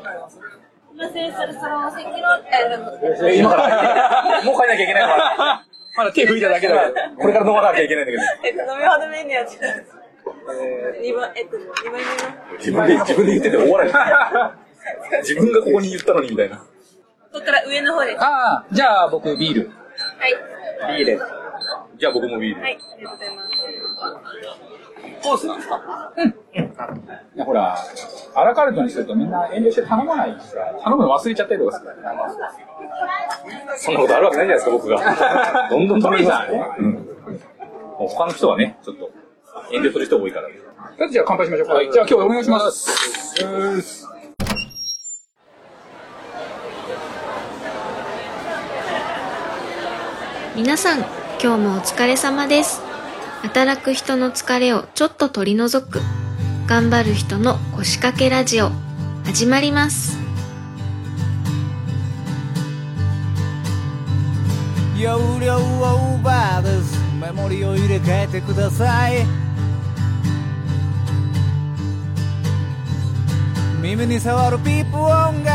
すいません、そろそろお席の、ええ今から、もう帰んなきゃいけないから。まだ手拭いただけだから、これから飲まなきゃいけないんだけど。えっと、飲み放題メニューやって二番、えっと、二番自分で、自分で言ってて終わらない。自分がここに言ったのにみたいな。ここから上の方です。はああ、じゃあ僕ビール。い。ビール。じゃあ僕もビール。はい、ありがとうございます。コースなんですか？いやほら、アラカルトにするとみんな遠慮して頼まないしさ、頼むの忘れちゃったりとかするから。そんなことあるわけないじゃないですか、僕が。どんどん止めトますミーさんねうん。もう他の人はね、ちょっと、遠慮する人多いから。だってじゃあ乾杯しましょうか。じゃあ今日お願いします皆さん、今日もお疲れ様です。働く人の疲れをちょっと取り除く、頑張る人の腰掛けラジオ、始まります。容量オーバーですメモリを入れ替えてください。耳に触るピープ音が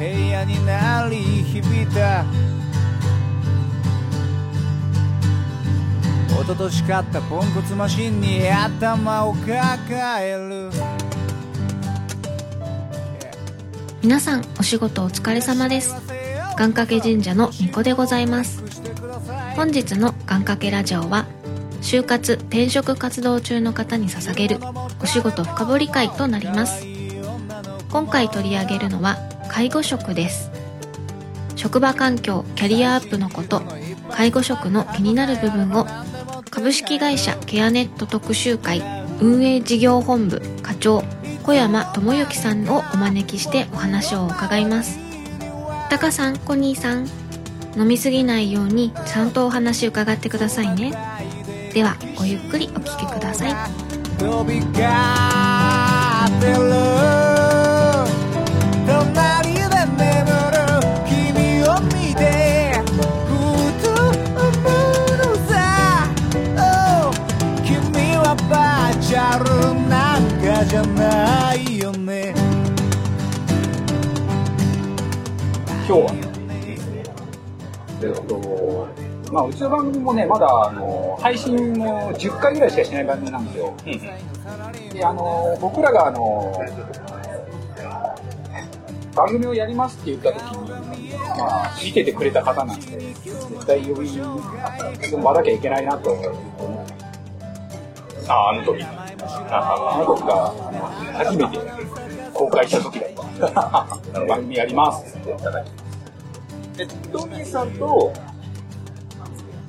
部屋に鳴り響いた。一昨年買ったポンコツマシンに頭を抱える皆さん、お仕事お疲れ様です。願掛け神社の巫女でございます。本日の願掛けラジオは、就活転職活動中の方に捧げるお仕事深掘り会となります。今回取り上げるのは介護職です。職場環境、キャリアアップのこと、介護職の気になる部分を株式会社ケアネット特集会運営事業本部課長小山智之さんをお招きしてお話を伺います。タカさんコニーさん飲みすぎないようにちゃんとお話伺ってくださいね。ではごゆっくりお聞きください。今日はね、えっと、まあうちの番組もね、まだあの配信も10回ぐらいしかしない番組なんですよ。で、あの、僕らがあの、番組をやりますって言った時に、まあ、見ててくれた方なんで、絶対呼びに呼ばなきゃいけないなと思って、ああ、あの時。あの時があの初めて公開した時だ。番組やりますって言っていただきえ、トミーさんと、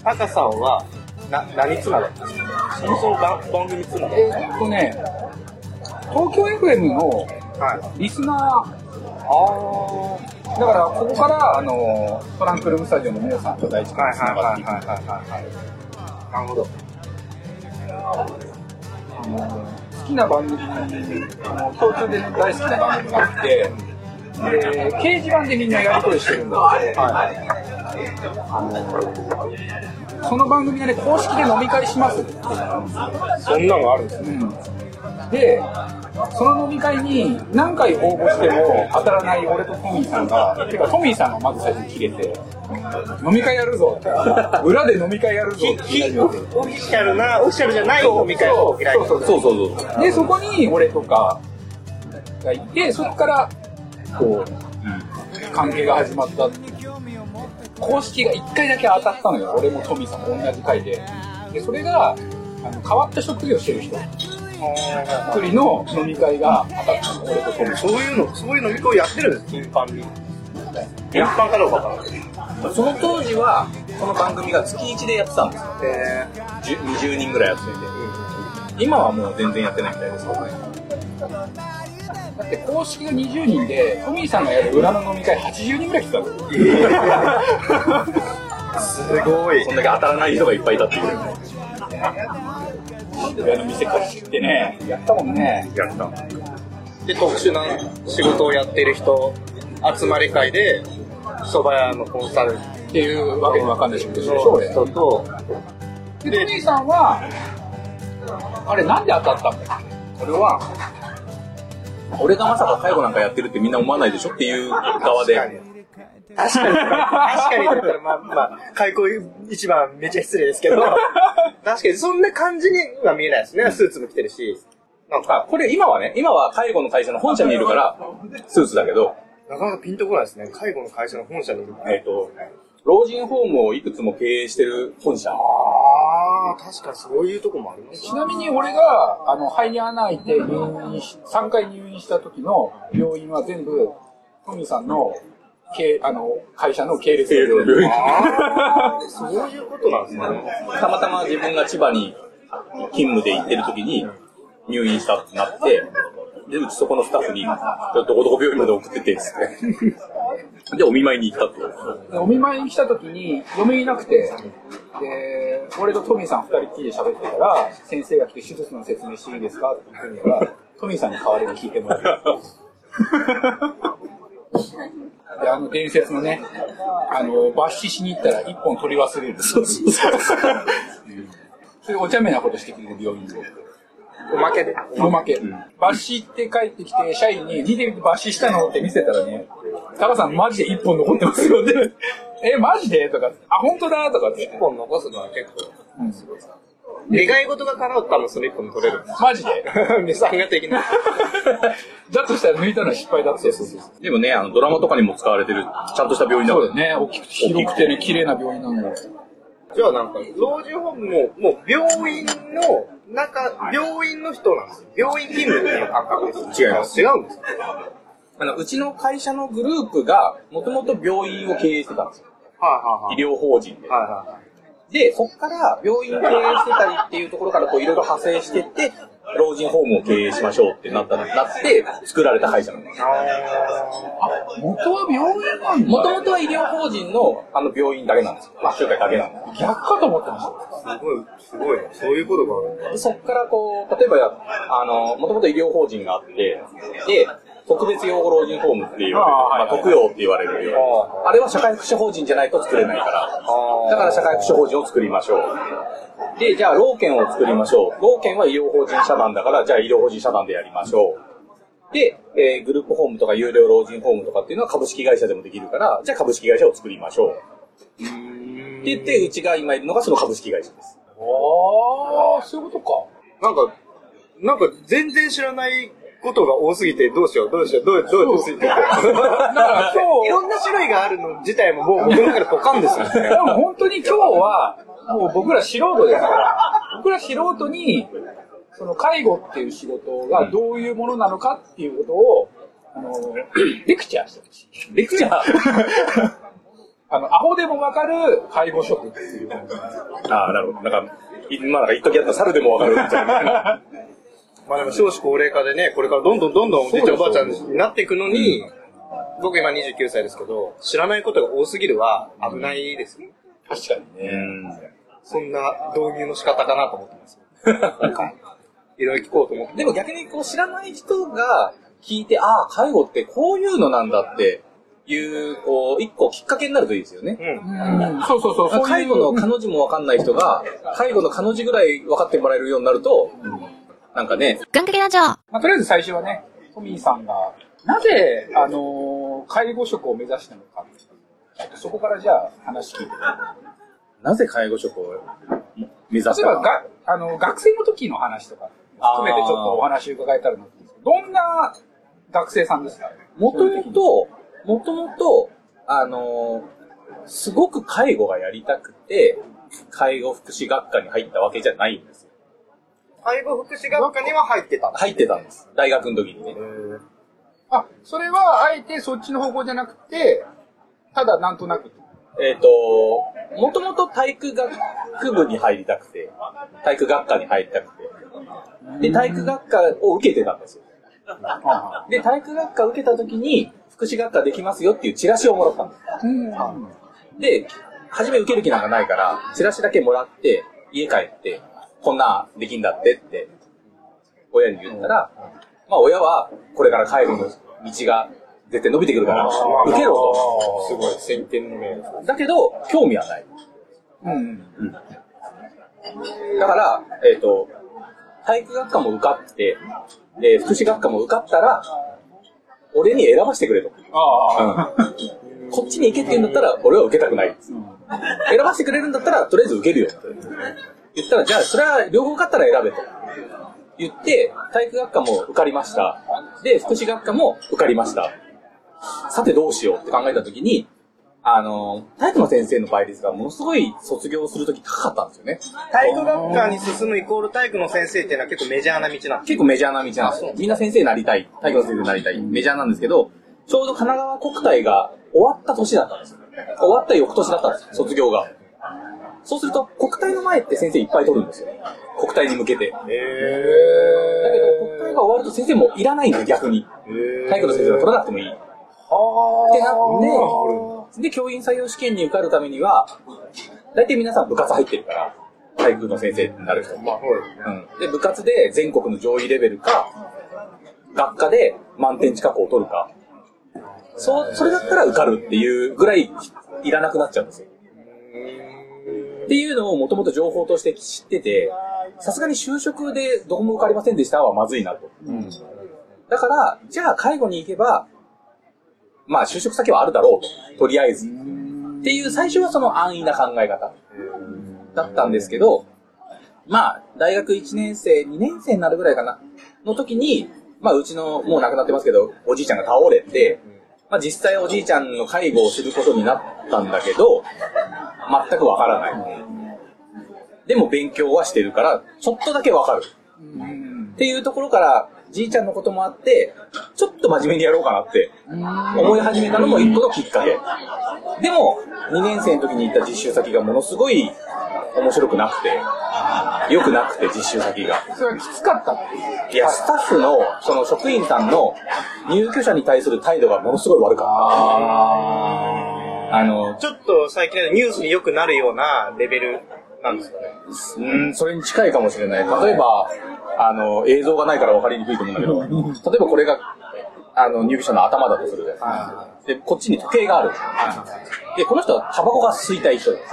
タカさんは、な、何つながりですかそもそも番番組つながりえーっとね、東京 FM のはい。リスナー、だからここからあのトランクルームスタジオの皆さんと第一からつながっていくはいはいはいはい。なるほど。あの好きな番組あの共通で大好きな番組があってで掲示板でみんなやり取りしてるんだけど、あのその番組がね公式で飲み会しますそんなのあるんですね。で、その飲み会に何回応募しても当たらない俺とトミーさんが、てかトミーさんがまず最初に切れて、飲み会やるぞって、裏で飲み会やるぞって言い始めて。オフィシャルな、オフィシャルじゃない飲み会を開いてそうそうそうそう。で、そこに俺とかがいて、そこから、こう、関係が始まった。公式が1回だけ当たったのよ。俺もトミーさんも同じ回で。で、それが、あの変わった職業してる人。一人の飲み会が当たった。そういうの、そういう飲み会をやってるんです、頻繁に。頻繁かどうかわから。その当時は、この番組が月1でやってたんですよ。えじゅ20人ぐらいやってて。今はもう全然やってないみたいです。だって公式が20人で、トミーさんがやる裏の飲み会80人ぐらい来てたの。ー、すごい。そんだけ当たらない人がいっぱいいたっていう。裏の店貸しってね、やったもんね。やった。で、特殊な仕事をやってる人、集まり会で、蕎麦屋のコンサルっていうわけのわかんない仕事してるでしょ、の俺。人と、で、トミーさんは、あれなんで当たったんだっけ？俺は、俺がまさか介護なんかやってるってみんな思わないでしょ？っていう側で。確かに。確かに。確かにだったら、まあまあ、開口一番めっちゃ失礼ですけど、確かにそんな感じには見えないですね。スーツも着てるし。なんか、あ、これ今はね、今は介護の会社の本社にいるから、スーツだけど、なかなかピンとこないですね。介護の会社の本社にいる。えっ、と、老人ホームをいくつも経営してる本社。ああ、確かにそういうとこもありますちなみに俺が、あの、肺に穴開いて入院し、3回入院した時の病院は全部、トミーさんの、系あの、会社の系列のそういうことなんですね。たまたま自分が千葉に勤務で行ってる時に入院したってなって、で、うちそこのスタッフに、ちょっとどこどこ病院まで送ってって、つって。で、お見舞いに行ったって。でお見舞いに来た時に、嫁いなくて、で、俺とトミーさん二人っきりで喋ってたら、先生が来て手術の説明していいですか？って言ってから、トミーさんに代わりに聞いてもらう。で、あの伝説のね、あの、抜歯しに行ったら一本取り忘れる。そうそうそう。そういうお茶目なことしてくれる病院で。おまけで。おまけ。抜歯って帰ってきて、社員に、見てみて抜歯したのって見せたらね、タカさんマジで一本残ってますよって。え、マジで？とか、あ、本当だ？とかって。一本残すのは結構、願い事が叶ったらそれ一本取れるんです。マジで？値下げができない。だとしたら抜いたのは失敗だって。でもね、あの、ドラマとかにも使われてる、ちゃんとした病院だからそうだよね。大きくて広くてね、綺麗な病院なのよ。じゃあなんか、老人ホームも、もう病院の、中、病院の人なんですよ。病院勤務っていう感覚です。違います違うんですかあの、うちの会社のグループが、もともと病院を経営してたんですよ。はい医療法人で。はいはい。はいはい。で、そこから病院経営してたりっていうところからこういろいろ派生してって、老人ホームを経営しましょうってなった、なって、作られた会社なんです。元は病院なんだ。もともとは医療法人のあの病院だけなんですよ。まあ、集会だけなんです。逆かと思ってました。すごい、すごいね。そういうことがある。でそこからこう、例えば、あの、もともと医療法人があって、で、特別養護老人ホームっていう、まあ、特養って言われるよ。あれは社会福祉法人じゃないと作れないから。だから社会福祉法人を作りましょう。で、じゃあ、老健を作りましょう。老健は医療法人社団だから、じゃあ医療法人社団でやりましょう。で、えーグループホームとか有料老人ホームとかっていうのは株式会社でもできるから、じゃあ株式会社を作りましょう。って言って、うちが今いるのがその株式会社です。ああ、そういうことか。なんか、なんか全然知らないことが多すぎて、どうしよう、どうしよう、どう、どうついていこう。だから今日いろんな種類があるの自体ももう僕の中でポカンですよね。でも本当に今日は、もう僕ら素人ですから、僕ら素人に、その介護っていう仕事がどういうものなのかっていうことを、あの、レクチャーしてほしい。レクチャーあの、アホでもわかる介護職っていう。ああ、なるほど。なんか、いまあなんか一時あった猿でもわかるみたいな。まあでも少子高齢化でね、これからどんどんどんどんおじいちゃんおばあちゃんになっていくのに、僕今29歳ですけど、知らないことが多すぎるは危ないですよ。確かにね。そんな導入の仕方かなと思ってます。いろいろ聞こうと思って。でも逆にこう知らない人が聞いて、ああ、介護ってこういうのなんだっていう、こう、一個きっかけになるといいですよね。うん。うん、そうそうそう。介護の彼女もわかんない人が、介護の彼女ぐらい分かってもらえるようになると、なんかね、願掛けラジオまあ、とりあえず最初はね、トミーさんが、なぜ、あのー介護職を目指したのか。そこからじゃあ話聞いて。なぜ介護職を目指し例えばたのか。があの、学生の時の話とか、含めてちょっとお話伺えたらなと思うんですけど、どんな学生さんですか？もともと、もともと、あのーすごく介護がやりたくて、介護福祉学科に入ったわけじゃないんですよ。介護福祉学科には入ってたんです。入ってたんです。大学の時にね。あ、それはあえてそっちの方向じゃなくて、ただなんとなく。えっ、と、もともと体育学部に入りたくて、体育学科に入りたくて。で、体育学科を受けてたんですよ。で、体育学科受けた時に、福祉学科できますよっていうチラシをもらったんです。で、初め受ける気なんかないから、チラシだけもらって、家帰って、こんなできんだってって、親に言ったら、まあ親は、これから介護の道が絶対伸びてくるから、受けろと。すごい、先見の明。だけど、興味はない。うん。だから、えっ、と、体育学科も受かって、で、福祉学科も受かったら、俺に選ばせてくれと。ああ。こっちに行けって言うんだったら、俺は受けたくない。選ばせてくれるんだったら、とりあえず受けるよ言ったら、じゃあ、それは両方勝ったら選べと。言って、体育学科も受かりました。で、福祉学科も受かりました。さてどうしようって考えたときに、あの、体育の先生の倍率がものすごい卒業するとき高かったんですよね。体育学科に進むイコール体育の先生っていうのは結構メジャーな道なん結構メジャーな道なんですよ。みんな先生になりたい。体育の先生になりたい。メジャーなんですけど、ちょうど神奈川国体が終わった年だったんですよ。終わった翌年だったんですよ、卒業が。そうすると、国体の前って先生いっぱい取るんですよ。国体に向けて。だけど、国体が終わると先生もいらないんです逆に。体育の先生が取らなくてもいい。ってなって、で、教員採用試験に受かるためには、大体皆さん部活入ってるから、体育の先生になる人。うん、で、部活で全国の上位レベルか、学科で満点近くを取るか。そう、それだったら受かるっていうぐらいいらなくなっちゃうんですよ。っていうのをもともと情報として知ってて、さすがに就職でどこも受かりませんでしたはまずいなと。だから、じゃあ介護に行けば、まあ就職先はあるだろうと。とりあえず。っていう最初はその安易な考え方だったんですけど、まあ大学1年生、2年生になるぐらいかな、の時に、まあうちのもう亡くなってますけど、おじいちゃんが倒れて、まあ実際おじいちゃんの介護をすることになったんだけど、全くわからない。でも勉強はしてるから、ちょっとだけわかる。っていうところから、じいちゃんのこともあって、ちょっと真面目にやろうかなって思い始めたのも一個のきっかけ。でも、2年生の時に行った実習先がものすごい面白くなくて、良くなくて実習先が。それはきつかったっていう。いや、スタッフの、その職員さんの入居者に対する態度がものすごい悪かった。あの、ちょっと最近のニュースによくなるようなレベルなんですかね。うん、それに近いかもしれない。例えば、あの、映像がないから分かりにくいと思うんだけど、例えばこれが、あの、入居者の頭だとするで。で、こっちに時計がある。で、この人はタバコが吸いたい人です。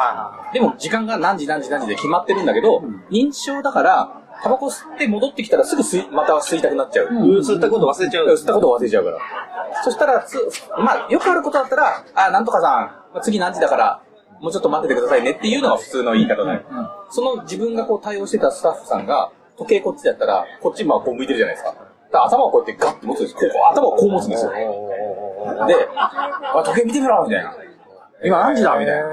でも、時間が何時何時何時で決まってるんだけど、認知症だから、タバコ吸って戻ってきたらすぐ吸い、また吸いたくなっちゃう。そういったこと忘れちゃう。吸ったことを忘れちゃうから。そしたら、つまあ、よくあることだったら、あ、なんとかさん、まあ次何時だから、もうちょっと待っててくださいねっていうのが普通の言い方だよ。その自分がこう対応してたスタッフさんが、時計こっちだったら、こっちまあこう向いてるじゃないですか。だから頭をこうやってガッて持つんです。ここ頭をこう持つんですよ。で、あ時計見てみろみたいな。今何時だみたいな。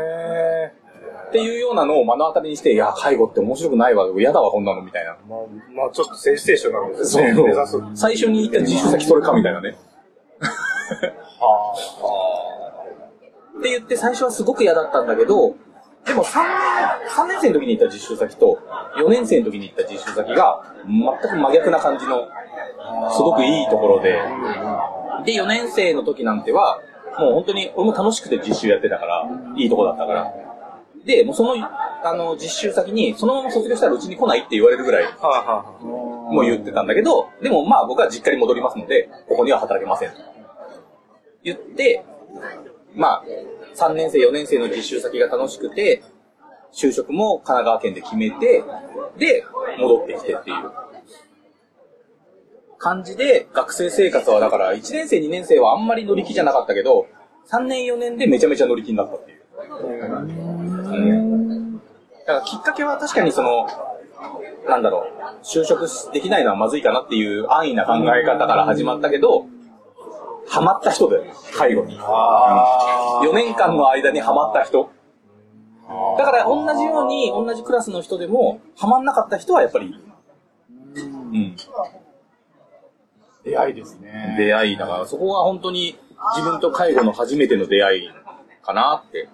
っていうようなのを目の当たりにして、いや、介護って面白くないわ、嫌だわ、こんなの、みたいな。まあ、まあ、ちょっとセンセーショナルですそうね。目指す。最初に言った実習先それか、みたいなね。って言って最初はすごく嫌だったんだけど、でも 3, 3年生の時に行った実習先と4年生の時に行った実習先が全く真逆な感じのすごくいいところで、で、4年生の時なんては、もう本当に俺も楽しくて実習やってたから、いいとこだったから。で、もうその、あの、実習先に、そのまま卒業したらうちに来ないって言われるぐらい、もう言ってたんだけど、でもまあ僕は実家に戻りますので、ここには働けませんと。言って、まあ、3年生、4年生の実習先が楽しくて、就職も神奈川県で決めて、で、戻ってきてっていう感じで、学生生活はだから、1年生、2年生はあんまり乗り気じゃなかったけど、3年、4年でめちゃめちゃ乗り気になったっていう。うん。だからきっかけは確かにその、なんだろう、就職できないのはまずいかなっていう安易な考え方から始まったけど、ハマった人だよ、介護に。4年間の間にハマった人。だから同じように、同じクラスの人でも、ハマんなかった人はやっぱり。うん。出会いですね。出会いだから、そこが本当に自分と介護の初めての出会いかなって。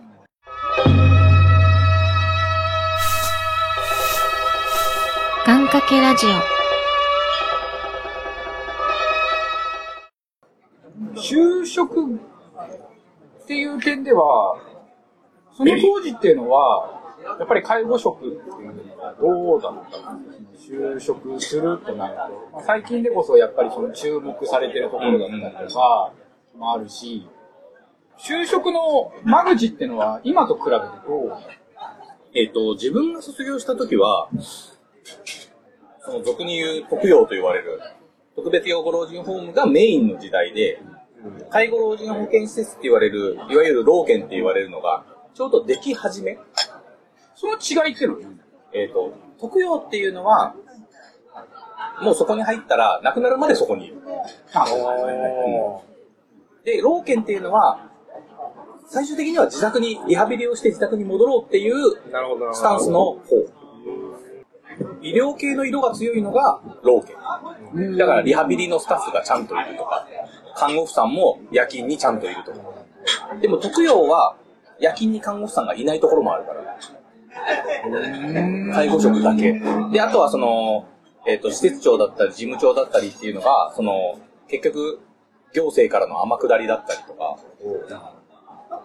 願掛けラジオ。就職っていう点では、その当時っていうのは、やっぱり介護職っていうのはどうだったんですか就職するとなると、まあ最近でこそやっぱりその注目されてるところだったりとかもあるし、就職の間口っていうのは今と比べてどう？えっ、と、自分が卒業した時は、その俗に言う特養と言われる、特別養護老人ホームがメインの時代で、介護老人保健施設って言われる、いわゆる老健って言われるのが、ちょうどでき始め。その違いっていうのは？えっ、と、特養っていうのは、もうそこに入ったら、亡くなるまでそこにいる。で、老健っていうのは、最終的には自宅に、リハビリをして自宅に戻ろうっていう。スタンスの方。医療系の色が強いのが老健。だからリハビリのスタッフがちゃんといるとか、看護婦さんも夜勤にちゃんといるとか。でも特養は夜勤に看護婦さんがいないところもあるから。介護職だけ。で、あとはその、えっ、と、施設長だったり事務長だったりっていうのが、その、結局、行政からの天下りだったりとか、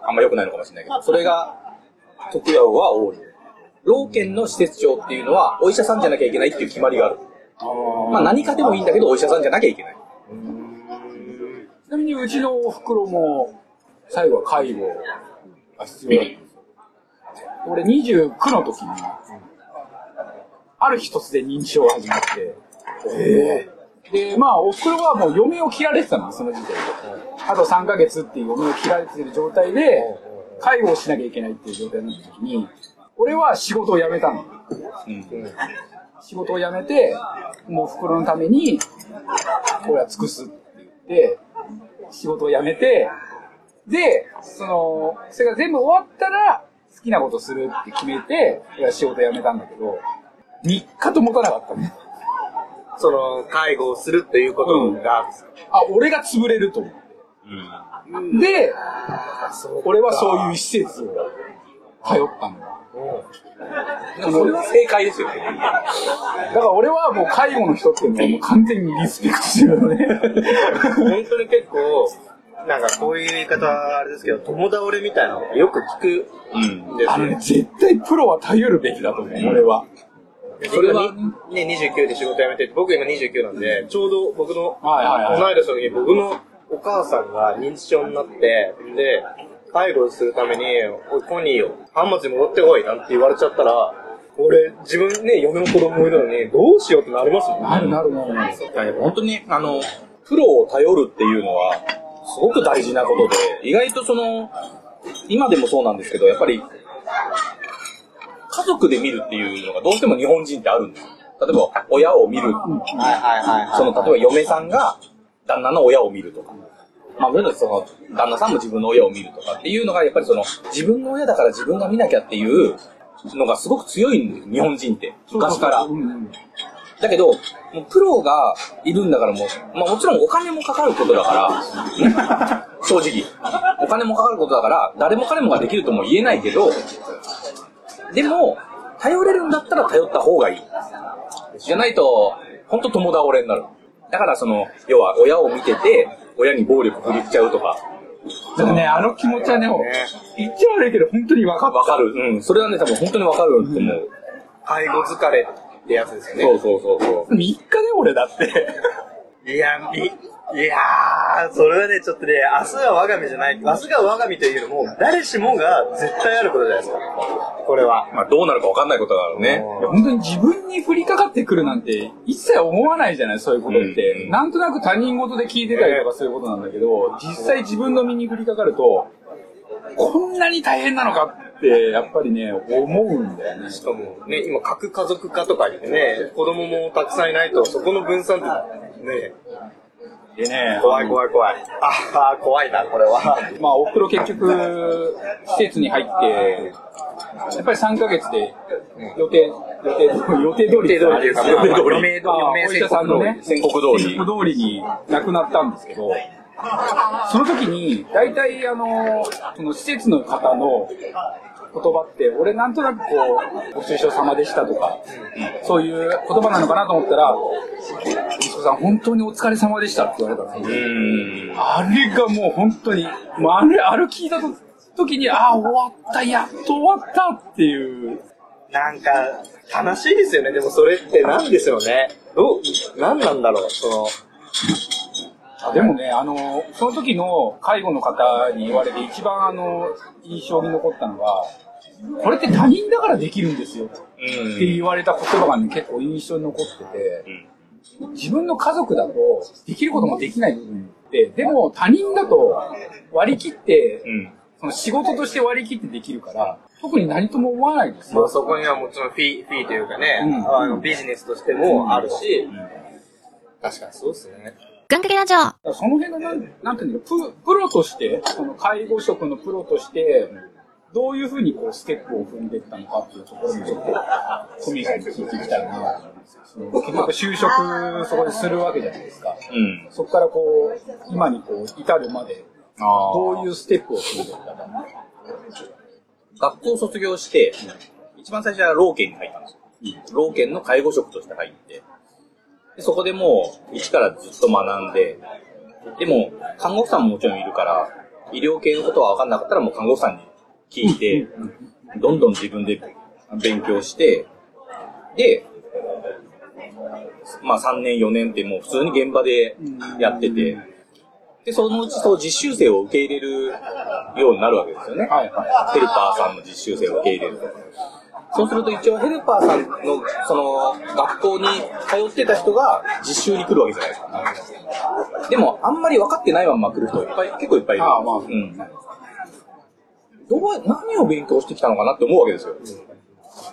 あんま良くないのかもしれないけど、それが、特養は多い。老健の施設長っていうのは、お医者さんじゃなきゃいけないっていう決まりがある。まあ何かでもいいんだけど、お医者さんじゃなきゃいけない。ちなみにうちのお袋も、最後は介護が必要だったんですよ。俺29の時に、ある日突然認知症が始まって、で、まあ、お袋はもう嫁を切られてたの、その時点で。あと3ヶ月っていう嫁を切られてる状態で、介護をしなきゃいけないっていう状態になった時に、俺は仕事を辞めたの。仕事を辞めて、もう袋のために、俺は尽くすって言って、仕事を辞めて、で、その、それが全部終わったら、好きなことするって決めて、俺は仕事辞めたんだけど、3日と持たなかったね。その、介護をするっていうことが、あ、俺が潰れると思って。で、俺はそういう施設を通ったんだ。でもそれは正解ですよね。だから俺はもう介護の人っていうのはもう完全にリスペクトしてるのね。本当に結構、なんかこういう言い方はあれですけど、友倒れみたいなのよく聞くうん。んですよあのね、。絶対プロは頼るべきだと思う、俺は。それは今ね、29で仕事辞めてて、僕今29なんで、ちょうど僕の、はいはいはい同い年の時に僕のお母さんが認知症になって、で、介護するために、おい、コニーよ、浜松に戻ってこいなんて言われちゃったら、俺、自分ね、嫁の子供もいるのに、どうしようってなりますもんね。なるなるなるなる。いやでも本当に、あの、プロを頼るっていうのは、すごく大事なことで、意外とその、今でもそうなんですけど、やっぱり、家族で見るっていうのがどうしても日本人ってあるんですよ。例えば、親を見る。はいはいはいはい。その、例えば嫁さんが旦那の親を見るとか。まあ、もちろんその、旦那さんも自分の親を見るとかっていうのが、やっぱりその、自分の親だから自分が見なきゃっていうのがすごく強いんです日本人って。昔から。だけど、もうプロがいるんだからもう、まあもちろんお金もかかることだから、ね 正直。お金もかかることだから、誰も彼もができるとも言えないけど、でも、頼れるんだったら頼った方がいい。じゃないと、本当友倒れになる。だからその、要は親を見てて、親に暴力振るっちゃうとか、でもね、あの気持ちはね、言っちゃ悪いけど、本当に分かった。わかる。うん。それはね、多分本当にわかると思う。介護疲れってやつですよね。そうそうそうそう。3日で俺だって。いや、み、いやー、それはね、ちょっとね、明日は我が身じゃない、明日が我が身というよりも、誰しもが絶対あることじゃないですか。これは。まあどうなるかわかんないことだからね。本当に自分に降りかかってくるなんて一切思わないじゃないそういうことって、うんなんとなく他人事で聞いてたりとかそういうことなんだけど実際自分の身に降りかかるとこんなに大変なのかってやっぱりね思うんだよねしかもね、今核家族化とか言ってね、子供もたくさんいないと、そこの分散ってね、でね。怖い怖い怖い。ああ、怖いな、これは。まあおふくろ結局施設に入ってやっぱり3ヶ月で予定予定予定通り予定通りというか予定通り。まあ余命まあ余命お医者さんのね宣告通り。宣告通りに亡くなったんですけどその時に、大体、あの、その施設の方の言葉って、俺なんとなくこう、ご愁傷様でしたとか、そういう言葉なのかなと思ったら、さん本当にお疲れ様でしたって言われたんですよ。うん。あれがもう本当に、もうあれ、あれ聞いた時に、ああ、終わった、やっと終わったっていう、なんか、悲しいですよね。でもそれって何ですよね。どう、何なんだろう、その、でもね、あの、その時の介護の方に言われて一番あの、印象に残ったのが、これって他人だからできるんですよって言われた言葉がね、結構印象に残ってて、自分の家族だとできることもできない部分っって、でも他人だと割り切って、うん。その仕事として割り切ってできるから、特に何とも思わないんですよ。まあそこにはもちろんフィー、フィーというかね、うん。あのビジネスとしてもあるし、確かにそうですね。願掛けラジオその辺がなん、なんていうのププロとして、その介護職のプロとして、どういうふうにこうステップを踏んでいったのかっていうところもちょっと、トミーさんに聞いていきたいなと思うんですよ。その結局就職そこでするわけじゃないですか。うん。そこからこう、今にこう、至るまで、どういうステップを踏んでいったか。学校を卒業して、一番最初は老健に入ったんですよ。老健の介護職として入って、でそこでもう一からずっと学んで、でも看護婦さんももちろんいるから、医療系のことは分かんなかったらもう看護婦さんに聞いて、どんどん自分で勉強して、で、まあ3年4年ってもう普通に現場でやってて、で、そのうちそう実習生を受け入れるようになるわけですよね。はいはヘルパーさんの実習生を受け入れると。そうすると一応ヘルパーさんのその学校に通ってた人が実習に来るわけじゃないですか。でもあんまり分かってないまま来る人いっぱい、結構いっぱいいる。ああまあうん。どう、何を勉強してきたのかなって思うわけですよ。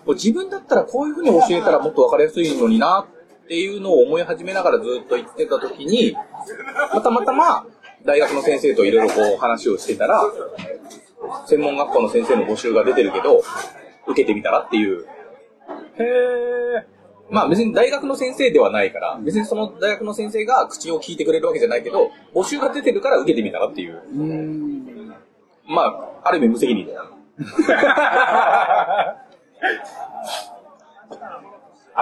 こう自分だったらこういうふうに教えたらもっと分かりやすいのになっていうのを思い始めながらずっと言ってた時に、またまたま大学の先生といろいろこう話をしてたら、専門学校の先生の募集が出てるけど、受けてみたらっていう。い。へー。まあ別に大学の先生ではないから、別にその大学の先生が口を聞いてくれるわけじゃないけど、募集が出てるから受けてみたらっていう。うーん。まあ、ある意味無責任だ。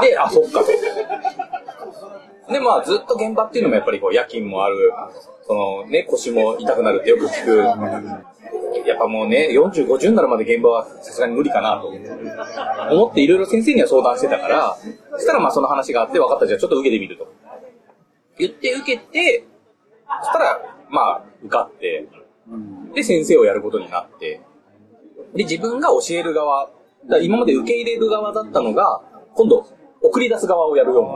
で、あ、そっかと。で、まあ、ずっと現場っていうのもやっぱりこう夜勤もある、そのね、腰も痛くなるってよく聞く。やっぱもうね、40、50になるまで現場はさすがに無理かなと思っていろいろ先生には相談してたから、そしたらまあその話があって分かったじゃあちょっと受けてみると。言って受けて、そしたら、まあ、受かって、で、先生をやることになって、で、自分が教える側、だ今まで受け入れる側だったのが、今度、送り出す側をやるようにな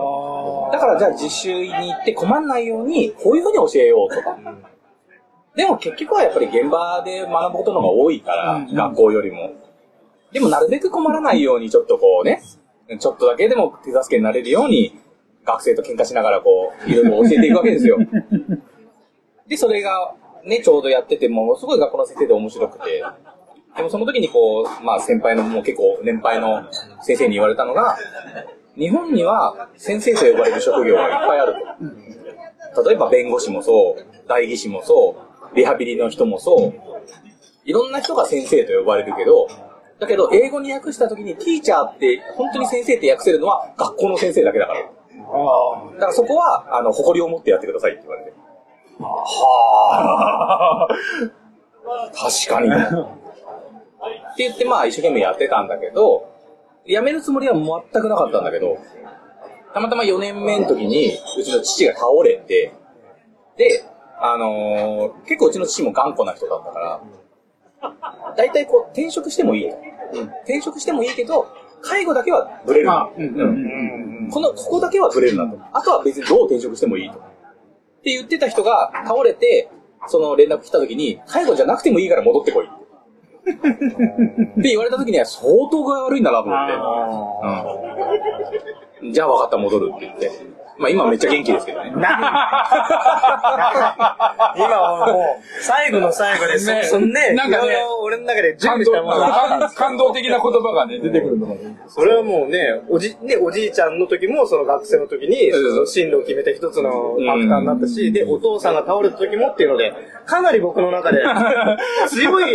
る。だから、じゃあ実習に行って困んないように、こういうふうに教えようとか。でも結局はやっぱり現場で学ぶことの方が多いから、学校よりも。でもなるべく困らないように、ちょっとこうね、ちょっとだけでも手助けになれるように、学生と喧嘩しながらこう、いろいろ教えていくわけですよ。で、それが、ね、ちょうどやってて、ものすごい学校の先生で面白くて、でもその時にこう、まあ先輩の、もう結構年配の先生に言われたのが、日本には先生と呼ばれる職業がいっぱいあると。例えば弁護士もそう、代議士もそう、リハビリの人もそう、いろんな人が先生と呼ばれるけど、だけど英語に訳した時にティーチャーって本当に先生って訳せるのは学校の先生だけだから。だからそこは、あの、誇りを持ってやってくださいって言われて。はあ。確かに。って言って、まあ、一生懸命やってたんだけど、辞めるつもりは全くなかったんだけど、たまたま4年目の時に、うちの父が倒れて、で、あのー結構うちの父も頑固な人だったから、大体こう、転職してもいいと。転職してもいいけど、介護だけはブレるこの、ここだけはブレるなと。あとは別にどう転職してもいいと。って言ってた人が倒れて、その連絡来た時に、介護じゃなくてもいいから戻ってこいって。言われた時には相当具合悪いんだなと思って。うん。じゃあ分かった、戻るって言って。まあ今めっちゃ元気ですけどね。今はもう、最後の最後で、そねそのね、なんかね俺の中で準備感動したものが感動的な言葉がね、出てくるのがね。それはもうね、おじ、ね、おじいちゃんの時も、その学生の時に、進路を決めた一つのファクターになったし、で、お父さんが倒れた時もっていうので、かなり僕の中で、強い、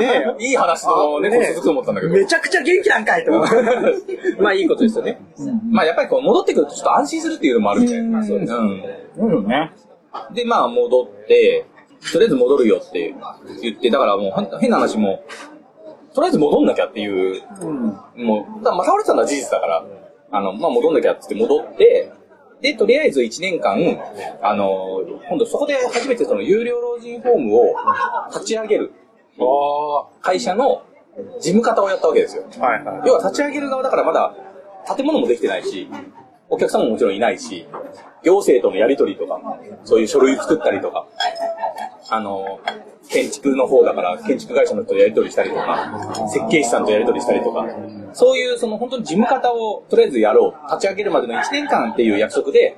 ね、いい話のね、続くと思ったんだけど。めちゃくちゃ元気なんかいと。まあいいことですよね。まあやっぱりこう戻ってくるとちょっと安心するっていうのもあるみたいな。そうです。うん。そうよね。で、まあ戻って、とりあえず戻るよって言って、だからもう変な話も、とりあえず戻んなきゃっていう、もう、だまあ倒れてたのは事実だから、あの、まあ戻んなきゃって言って戻って、で、とりあえず1年間、あの、今度そこで初めてその有料老人ホームを立ち上げる会社の事務方をやったわけですよ。はいはい。要は立ち上げる側だからまだ建物もできてないし、お客様ももちろんいないし、行政とのやり取りとか、そういう書類作ったりとか、あの、建築の方だから、建築会社の人とやり取りしたりとか、設計士さんとやり取りしたりとか、そういうその本当に事務方をとりあえずやろう、立ち上げるまでの1年間っていう約束で、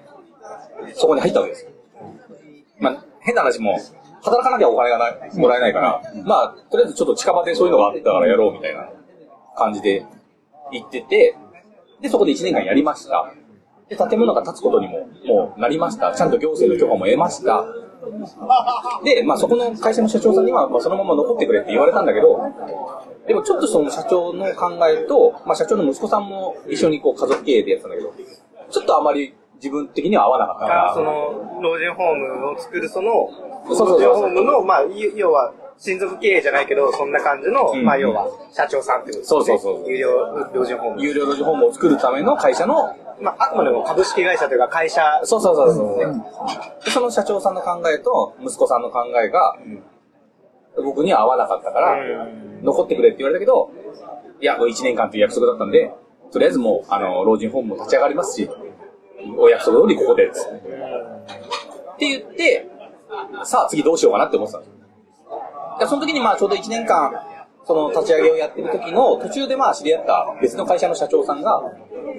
そこに入ったわけです。まあ、変な話も、働かなきゃお金がないもらえないから、まあ、とりあえずちょっと近場でそういうのがあったからやろうみたいな感じで行ってて、で、そこで1年間やりました。で、建物が建つことにも、もうなりました。ちゃんと行政の許可も得ました。で、まあそこの会社の社長さんには、まあそのまま残ってくれって言われたんだけど、でもちょっとその社長の考えと、まあ社長の息子さんも一緒にこう家族経営でやってたんだけど、ちょっとあまり自分的には合わなかったから。その、老人ホームを作るその、そうそうそう老人ホームの、まあ、い要は、親族経営じゃないけど、そんな感じの、うんまあ、要は、社長さんってことですね。そうそうそう有料老人ホーム。有料老人ホームを作るための会社の、まあ、あくまでも株式会社というか会社。そうそうそうそう、でその社長さんの考えと息子さんの考えが、僕には合わなかったから、残ってくれって言われたけど、いや、もう1年間という約束だったんで、とりあえずもう、あの、老人ホームも立ち上がりますし、お約束通りここで、つってって言って、さあ次どうしようかなって思ってたんですよ。でその時にまあちょうど1年間、その立ち上げをやってる時の途中でまあ知り合った別の会社の社長さんが、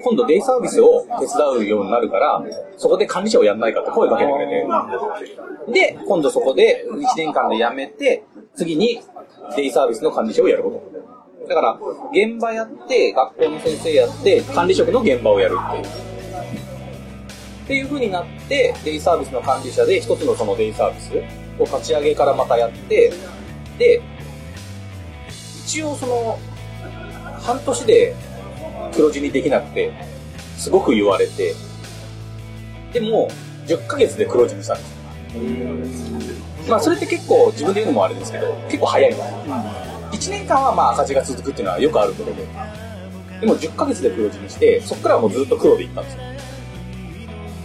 今度デイサービスを手伝うようになるから、そこで管理者をやんないかって声かけてくれて。で、今度そこで1年間で辞めて、次にデイサービスの管理者をやること。だから、現場やって、学校の先生やって、管理職の現場をやるっていう。っていう風になって、デイサービスの管理者で一つのそのデイサービスを立ち上げからまたやって、で、一応その、半年で黒字にできなくて、すごく言われて、でも、10ヶ月で黒字にしたんですよ。まあ、それって結構、自分で言うのもあれですけど、結構早いんですよ。1年間はまあ赤字が続くっていうのはよくあることで。でも10ヶ月で黒字にして、そこからはもうずっと黒でいったんですよ。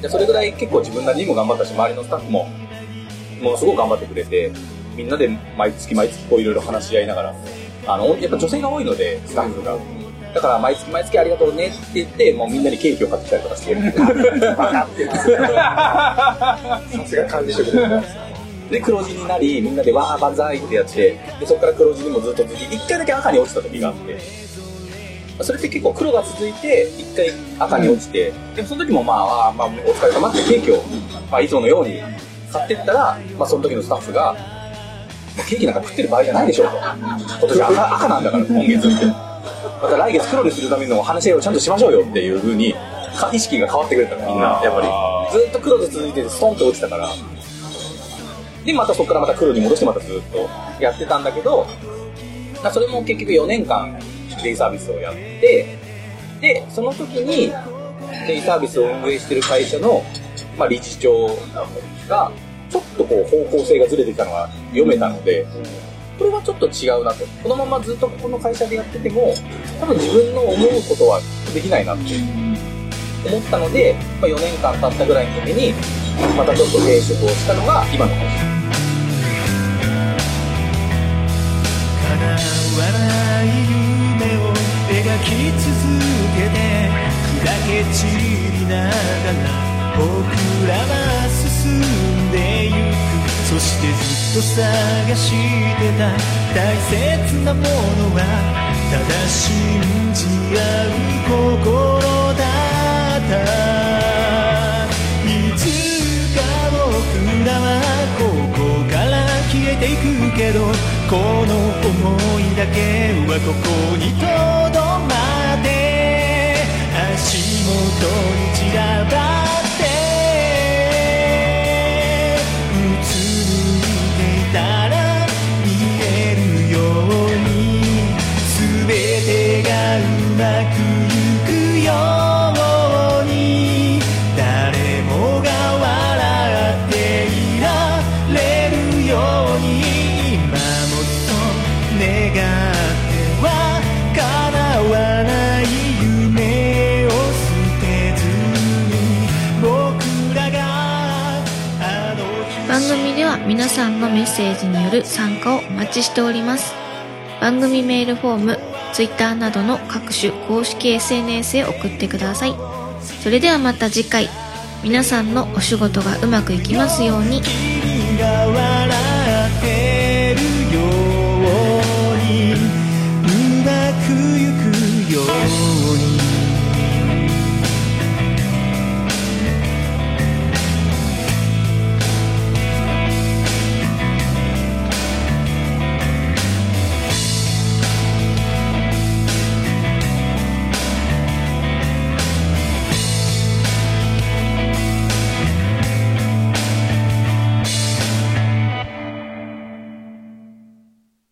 でそれぐらい結構自分なりにも頑張ったし、周りのスタッフも、ものすごく頑張ってくれて、みんなで毎月毎月こういろいろ話し合いながら、あの、やっぱ女性が多いので、スタッフが。だから毎月毎月ありがとうねって言って、もうみんなにケーキを買ってきたりとかしてる。て。さすが管理職で。で、黒字になり、みんなでわー万歳ってやって、で、そこから黒字にもずっと続き、一回だけ赤に落ちた時があって、それって結構黒が続いて、一回赤に落ちて、でもその時もまあ、まあ、お疲れ様ってケーキを、まあ、いつものように買ってったら、まあ、その時のスタッフが、ケーキなんか食ってる場合じゃないでしょうと。今年赤赤なんだから、今月って。また来月黒にするための話し合いをちゃんとしましょうよっていう風に、意識が変わってくれたのみんな、やっぱり。ずっと黒で続いてて、ストンと落ちたから、で、またそこからまた黒に戻してまたずっとやってたんだけど、それも結局4年間デイサービスをやって、で、その時にデイサービスを運営してる会社の、まあ、理事長が、ちょっとこう方向性がずれてきたのが読めたので、これはちょっと違うなと。このままずっとここの会社でやってても、多分自分の思うことはできないなって思ったので、まあ、4年間経ったぐらいの時に、またちょっと転職をしたのが今の会社。叶わない夢を描き続けて砕け散りながら僕らは進んでゆくそしてずっと探してた。大切なものはただ信じ合う心だった。いつか僕らはここから消えていくけどこの想いだけはここにとどまって。足元に散らばってさんのメッセージによる参加をお待ちしております。番組メールフォーム Twitter などの各種公式 SNS へ送ってください。それではまた次回。皆さんのお仕事がうまくいきますように。